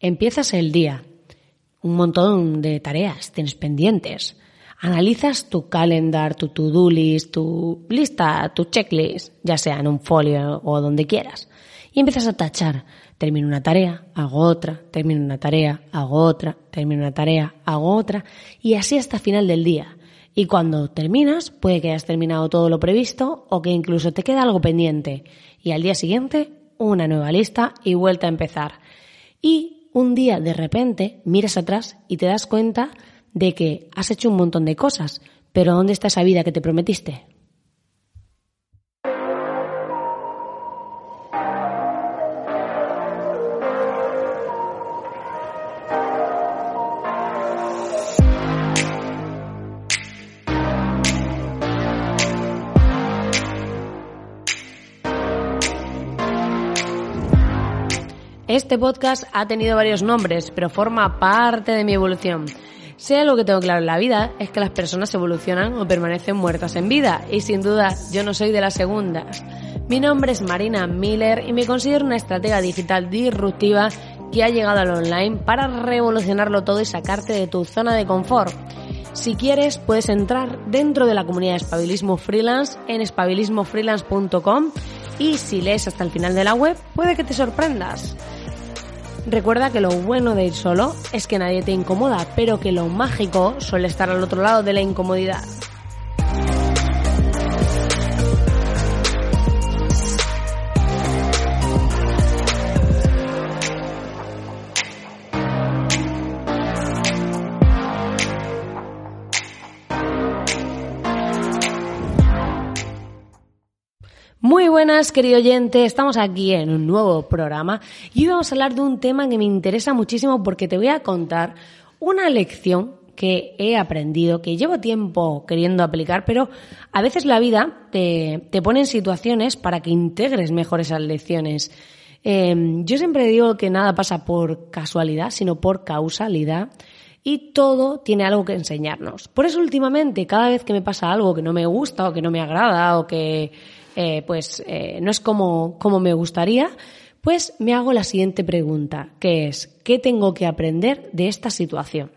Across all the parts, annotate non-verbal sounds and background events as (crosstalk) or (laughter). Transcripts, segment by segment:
Empiezas el día, un montón de tareas tienes pendientes. Analizas tu calendar, tu to-do list, tu lista, tu checklist, ya sea en un folio o donde quieras. Y empiezas a tachar. Termino una tarea, hago otra, termino una tarea, hago otra, termino una tarea, hago otra, y así hasta final del día. Y cuando terminas, puede que hayas terminado todo lo previsto o que incluso te queda algo pendiente. Y al día siguiente, una nueva lista y vuelta a empezar. Y un día de repente miras atrás y te das cuenta de que has hecho un montón de cosas, pero ¿dónde está esa vida que te prometiste? Este podcast ha tenido varios nombres, pero forma parte de mi evolución. Sea lo que tengo claro en la vida es que las personas evolucionan o permanecen muertas en vida, y sin duda yo no soy de las segundas. Mi nombre es Marina Miller y me considero una estratega digital disruptiva que ha llegado al online para revolucionarlo todo y sacarte de tu zona de confort. Si quieres, puedes entrar dentro de la comunidad de Espabilismo Freelance en espabilismofreelance.com y si lees hasta el final de la web, puede que te sorprendas. Recuerda que lo bueno de ir solo es que nadie te incomoda, pero que lo mágico suele estar al otro lado de la incomodidad. Buenas, querido oyente. Estamos aquí en un nuevo programa y hoy vamos a hablar de un tema que me interesa muchísimo porque te voy a contar una lección que he aprendido, que llevo tiempo queriendo aplicar, pero a veces la vida te, pone en situaciones para que integres mejor esas lecciones. Em, yo siempre digo que nada pasa por casualidad, sino por causalidad y todo tiene algo que enseñarnos. Por eso últimamente, cada vez que me pasa algo que no me gusta o que no me agrada o que eh, pues eh, no es como, como me gustaría, pues me hago la siguiente pregunta, que es, ¿qué tengo que aprender de esta situación?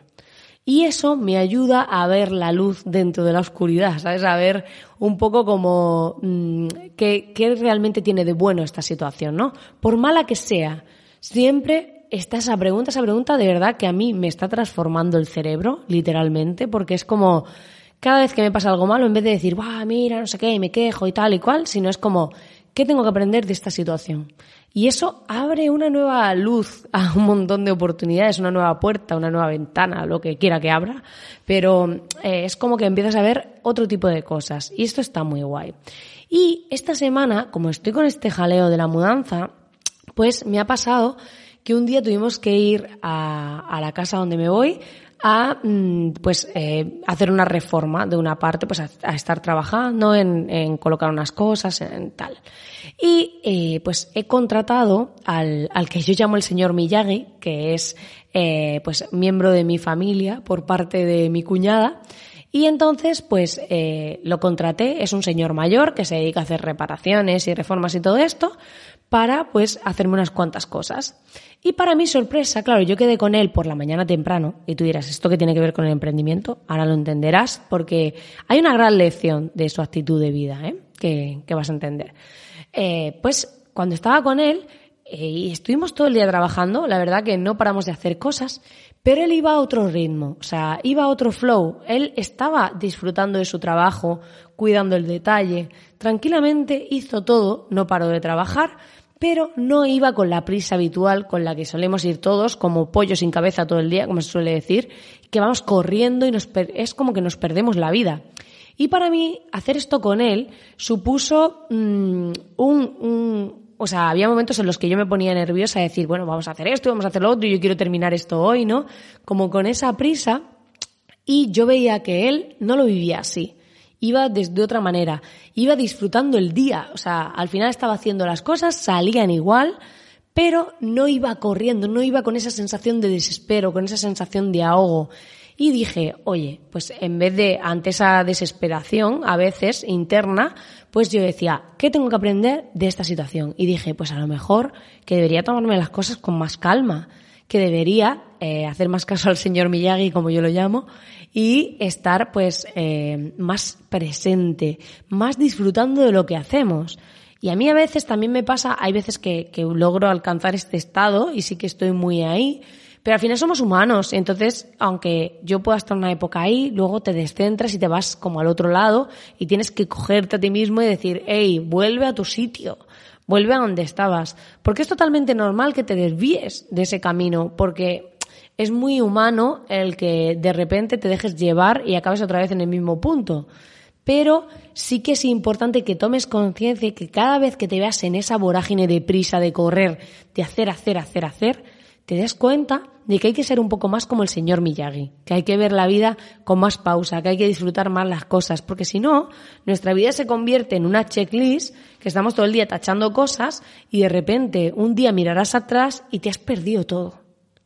Y eso me ayuda a ver la luz dentro de la oscuridad, ¿sabes? A ver un poco como mm, qué, qué, realmente tiene de bueno esta situación, ¿no? Por mala que sea, siempre está esa pregunta, esa pregunta de verdad que a mí me está transformando el cerebro, literalmente, porque es como, cada vez que me pasa algo malo, en vez de decir, ¡buah, mira, no sé qué, me quejo y tal y cual, sino es como, ¿qué tengo que aprender de esta situación? Y eso abre una nueva luz a un montón de oportunidades, una nueva puerta, una nueva ventana, lo que quiera que abra, pero eh, es como que empiezas a ver otro tipo de cosas y esto está muy guay. Y esta semana, como estoy con este jaleo de la mudanza, pues me ha pasado que un día tuvimos que ir a, a la casa donde me voy a mm, pues eh, hacer una reforma de una parte, pues a, estar trabajando en, en, colocar unas cosas, en tal. Y eh, pues he contratado al, al que yo llamo el señor Miyagi, que es eh, pues miembro de mi familia por parte de mi cuñada. Y entonces, pues eh, lo contraté, es un señor mayor que se dedica a hacer reparaciones y reformas y todo esto, para pues hacerme unas cuantas cosas. Y para mi sorpresa, claro, yo quedé con él por la mañana temprano y tú dirás, ¿esto qué tiene que ver con el emprendimiento? Ahora lo entenderás porque hay una gran lección de su actitud de vida ¿eh? que, que vas a entender. Eh, pues cuando estaba con él eh, y estuvimos todo el día trabajando, la verdad que no paramos de hacer cosas, pero él iba a otro ritmo, o sea, iba a otro flow. Él estaba disfrutando de su trabajo, cuidando el detalle, tranquilamente hizo todo, no paró de trabajar, pero no iba con la prisa habitual con la que solemos ir todos, como pollo sin cabeza todo el día, como se suele decir, que vamos corriendo y nos es como que nos perdemos la vida. Y para mí, hacer esto con él supuso mm, un, un, O sea, había momentos en los que yo me ponía nerviosa a decir, bueno, vamos a hacer esto, vamos a hacer lo otro, yo quiero terminar esto hoy, ¿no? Como con esa prisa. Y yo veía que él no lo vivía así iba desde otra manera, iba disfrutando el día, o sea, al final estaba haciendo las cosas, salían igual, pero no iba corriendo, no iba con esa sensación de desespero, con esa sensación de ahogo. Y dije, oye, pues en vez de ante esa desesperación, a veces interna, pues yo decía, ¿qué tengo que aprender de esta situación? Y dije, pues a lo mejor que debería tomarme las cosas con más calma, que debería eh, hacer más caso al señor Miyagi, como yo lo llamo, y estar pues eh, más presente, más disfrutando de lo que hacemos. Y a mí a veces también me pasa, hay veces que, que logro alcanzar este estado y sí que estoy muy ahí, pero al final somos humanos, entonces, aunque yo pueda estar una época ahí, luego te descentras y te vas como al otro lado y tienes que cogerte a ti mismo y decir, hey, vuelve a tu sitio, vuelve a donde estabas. Porque es totalmente normal que te desvíes de ese camino, porque es muy humano el que de repente te dejes llevar y acabes otra vez en el mismo punto. Pero sí que es importante que tomes conciencia y que cada vez que te veas en esa vorágine de prisa, de correr, de hacer, hacer, hacer, hacer, te des cuenta de que hay que ser un poco más como el señor Miyagi, que hay que ver la vida con más pausa, que hay que disfrutar más las cosas, porque si no, nuestra vida se convierte en una checklist que estamos todo el día tachando cosas y de repente un día mirarás atrás y te has perdido todo.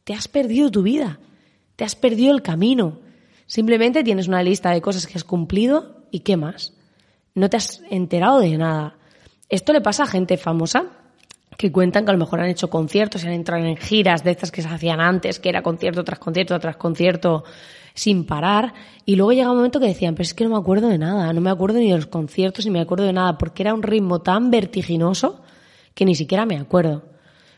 Te has perdido tu vida, te has perdido el camino. Simplemente tienes una lista de cosas que has cumplido y qué más. No te has enterado de nada. Esto le pasa a gente famosa que cuentan que a lo mejor han hecho conciertos y han entrado en giras de estas que se hacían antes, que era concierto tras concierto tras concierto sin parar, y luego llega un momento que decían, pero es que no me acuerdo de nada, no me acuerdo ni de los conciertos ni me acuerdo de nada, porque era un ritmo tan vertiginoso que ni siquiera me acuerdo.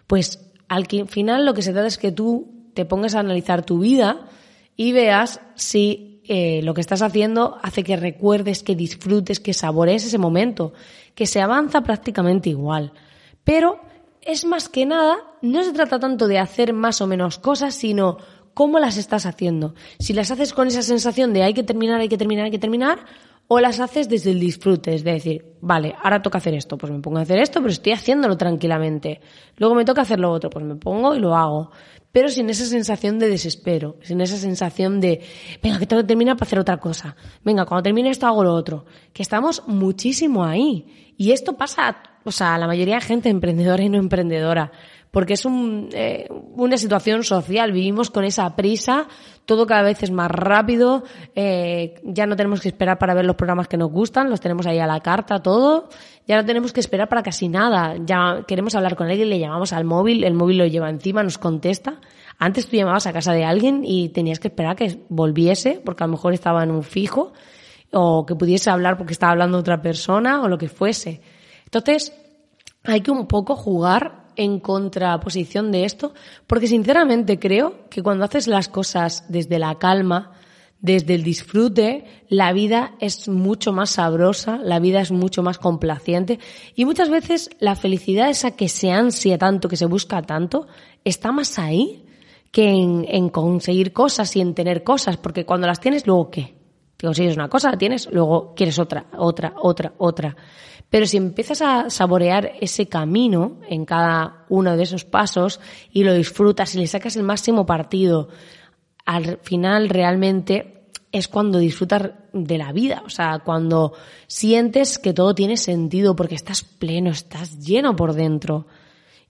Pues al final lo que se trata es que tú te pongas a analizar tu vida y veas si eh, lo que estás haciendo hace que recuerdes, que disfrutes, que saborees ese momento, que se avanza prácticamente igual. Pero es más que nada, no se trata tanto de hacer más o menos cosas, sino cómo las estás haciendo. Si las haces con esa sensación de hay que terminar, hay que terminar, hay que terminar, o las haces desde el disfrute, es decir, vale, ahora toca hacer esto, pues me pongo a hacer esto, pero estoy haciéndolo tranquilamente. Luego me toca hacer lo otro, pues me pongo y lo hago. Pero sin esa sensación de desespero, sin esa sensación de, venga, que tengo que terminar para hacer otra cosa. Venga, cuando termine esto hago lo otro. Que estamos muchísimo ahí. Y esto pasa o sea, a la mayoría de gente (laughs) emprendedora y no emprendedora, porque es un, eh, una situación social, vivimos con esa prisa, todo cada vez es más rápido, eh, ya no tenemos que esperar para ver los programas que nos gustan, los tenemos ahí a la carta, todo, ya no tenemos que esperar para casi nada, ya queremos hablar con alguien, le llamamos al móvil, el móvil lo lleva encima, nos contesta. Antes tú llamabas a casa de alguien y tenías que esperar que volviese, porque a lo mejor estaba en un fijo, o que pudiese hablar porque estaba hablando otra persona, o lo que fuese. Entonces, hay que un poco jugar en contraposición de esto, porque sinceramente creo que cuando haces las cosas desde la calma, desde el disfrute, la vida es mucho más sabrosa, la vida es mucho más complaciente y muchas veces la felicidad esa que se ansia tanto, que se busca tanto, está más ahí que en, conseguir cosas y en tener cosas, porque cuando las tienes, luego qué? Te consigues una cosa, la tienes, luego quieres otra, otra, otra, otra. Pero si empiezas a saborear ese camino en cada uno de esos pasos y lo disfrutas y le sacas el máximo partido, al final realmente es cuando disfrutas de la vida, o sea, cuando sientes que todo tiene sentido porque estás pleno, estás lleno por dentro.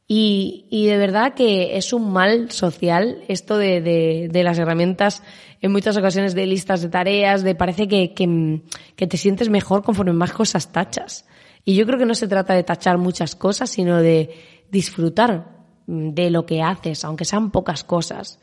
Y, y de verdad que es un mal social esto de, de, de, las herramientas en muchas ocasiones de listas de tareas, de parece que, que, que te sientes mejor conforme más cosas tachas. Y yo creo que no se trata de tachar muchas cosas, sino de disfrutar de lo que haces, aunque sean pocas cosas.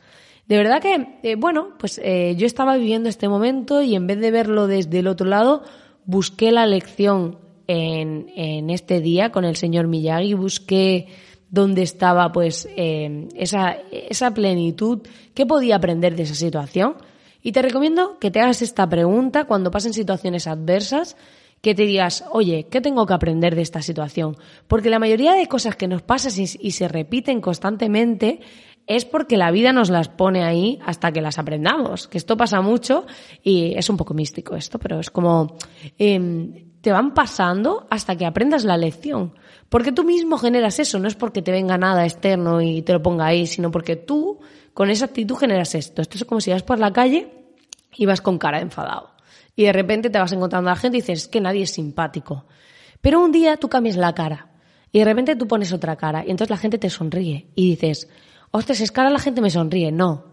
De verdad que, eh, bueno, pues eh, yo estaba viviendo este momento y en vez de verlo desde el otro lado, busqué la lección en, en este día con el señor Miyagi, busqué dónde estaba pues eh, esa, esa plenitud, qué podía aprender de esa situación. Y te recomiendo que te hagas esta pregunta cuando pasen situaciones adversas que te digas, oye, ¿qué tengo que aprender de esta situación? Porque la mayoría de cosas que nos pasan y, se repiten constantemente es porque la vida nos las pone ahí hasta que las aprendamos. Que esto pasa mucho y es un poco místico esto, pero es como em, te van pasando hasta que aprendas la lección. Porque tú mismo generas eso, no es porque te venga nada externo y te lo ponga ahí, sino porque tú con esa actitud generas esto. Esto es como si vas por la calle y vas con cara de enfadado y de repente te vas encontrando a la gente y dices que nadie es simpático. Pero un día tú cambias la cara y de repente tú pones otra cara y entonces la gente te sonríe y dices, ostras, es que ahora la gente me sonríe. No,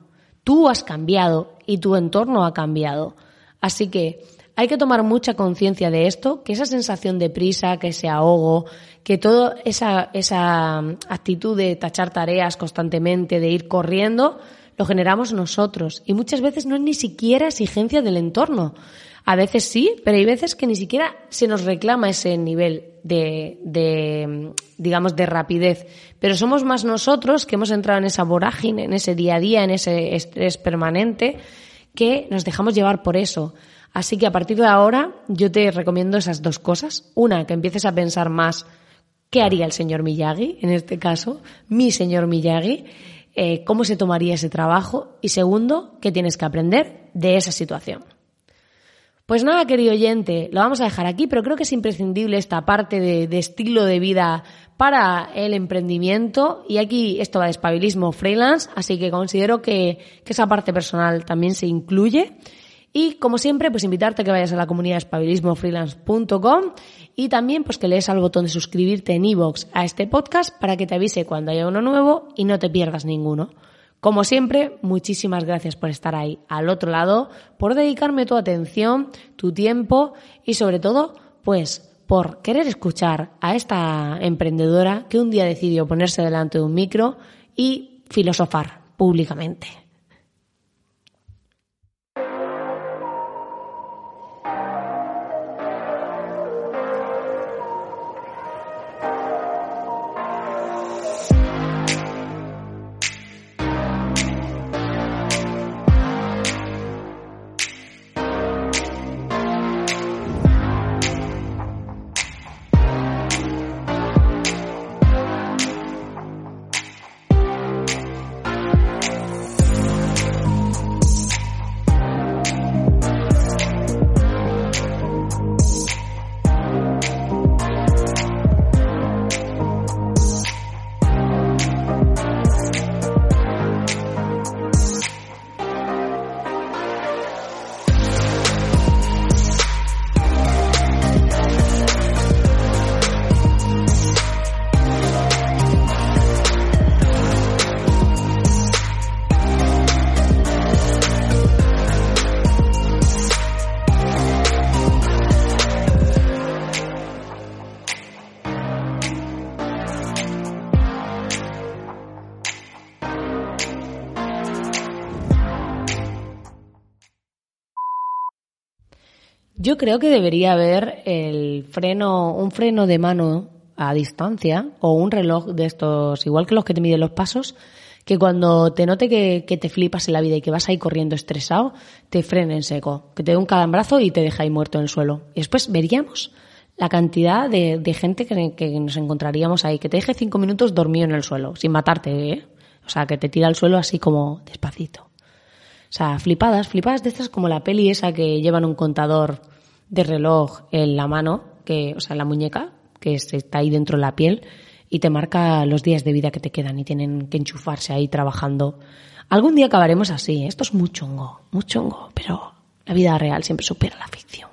tú has cambiado y tu entorno ha cambiado. Así que hay que tomar mucha conciencia de esto, que esa sensación de prisa, que ese ahogo, que toda esa, esa actitud de tachar tareas constantemente, de ir corriendo, lo generamos nosotros. Y muchas veces no es ni siquiera exigencia del entorno. A veces sí, pero hay veces que ni siquiera se nos reclama ese nivel de, de, digamos, de rapidez. Pero somos más nosotros que hemos entrado en esa vorágine, en ese día a día, en ese estrés permanente, que nos dejamos llevar por eso. Así que a partir de ahora yo te recomiendo esas dos cosas. Una, que empieces a pensar más qué haría el señor Miyagi, en este caso, mi señor Miyagi, eh, cómo se tomaría ese trabajo. Y segundo, qué tienes que aprender de esa situación. Pues nada, querido oyente, lo vamos a dejar aquí, pero creo que es imprescindible esta parte de, estilo de vida para el emprendimiento y aquí esto va de espabilismo freelance, así que considero que, que esa parte personal también se incluye. Y como siempre, pues invitarte a que vayas a la comunidad espabilismofreelance.com y también pues que lees al botón de suscribirte en iVoox a este podcast para que te avise cuando haya uno nuevo y no te pierdas ninguno. Como siempre, muchísimas gracias por estar ahí al otro lado, por dedicarme tu atención, tu tiempo y sobre todo, pues por querer escuchar a esta emprendedora que un día decidió ponerse delante de un micro y filosofar públicamente. Yo creo que debería haber el freno, un freno de mano a distancia o un reloj de estos, igual que los que te miden los pasos, que cuando te note que, te flipas en la vida y que vas ahí corriendo estresado, te frene en seco, que te dé un calambrazo y te deja ahí muerto en el suelo. Y después veríamos la cantidad de, gente que, nos encontraríamos ahí, que te deje cinco minutos dormido en el suelo, sin matarte, ¿eh? O sea, que te tira al suelo así como despacito. O sea, flipadas, flipadas de estas como la peli esa que llevan un contador de reloj en la mano, que, o sea, en la muñeca, que está ahí dentro de la piel, y te marca los días de vida que te quedan y tienen que enchufarse ahí trabajando. Algún día acabaremos así. ¿eh? Esto es muy chungo, muy chungo, pero la vida real siempre supera la ficción.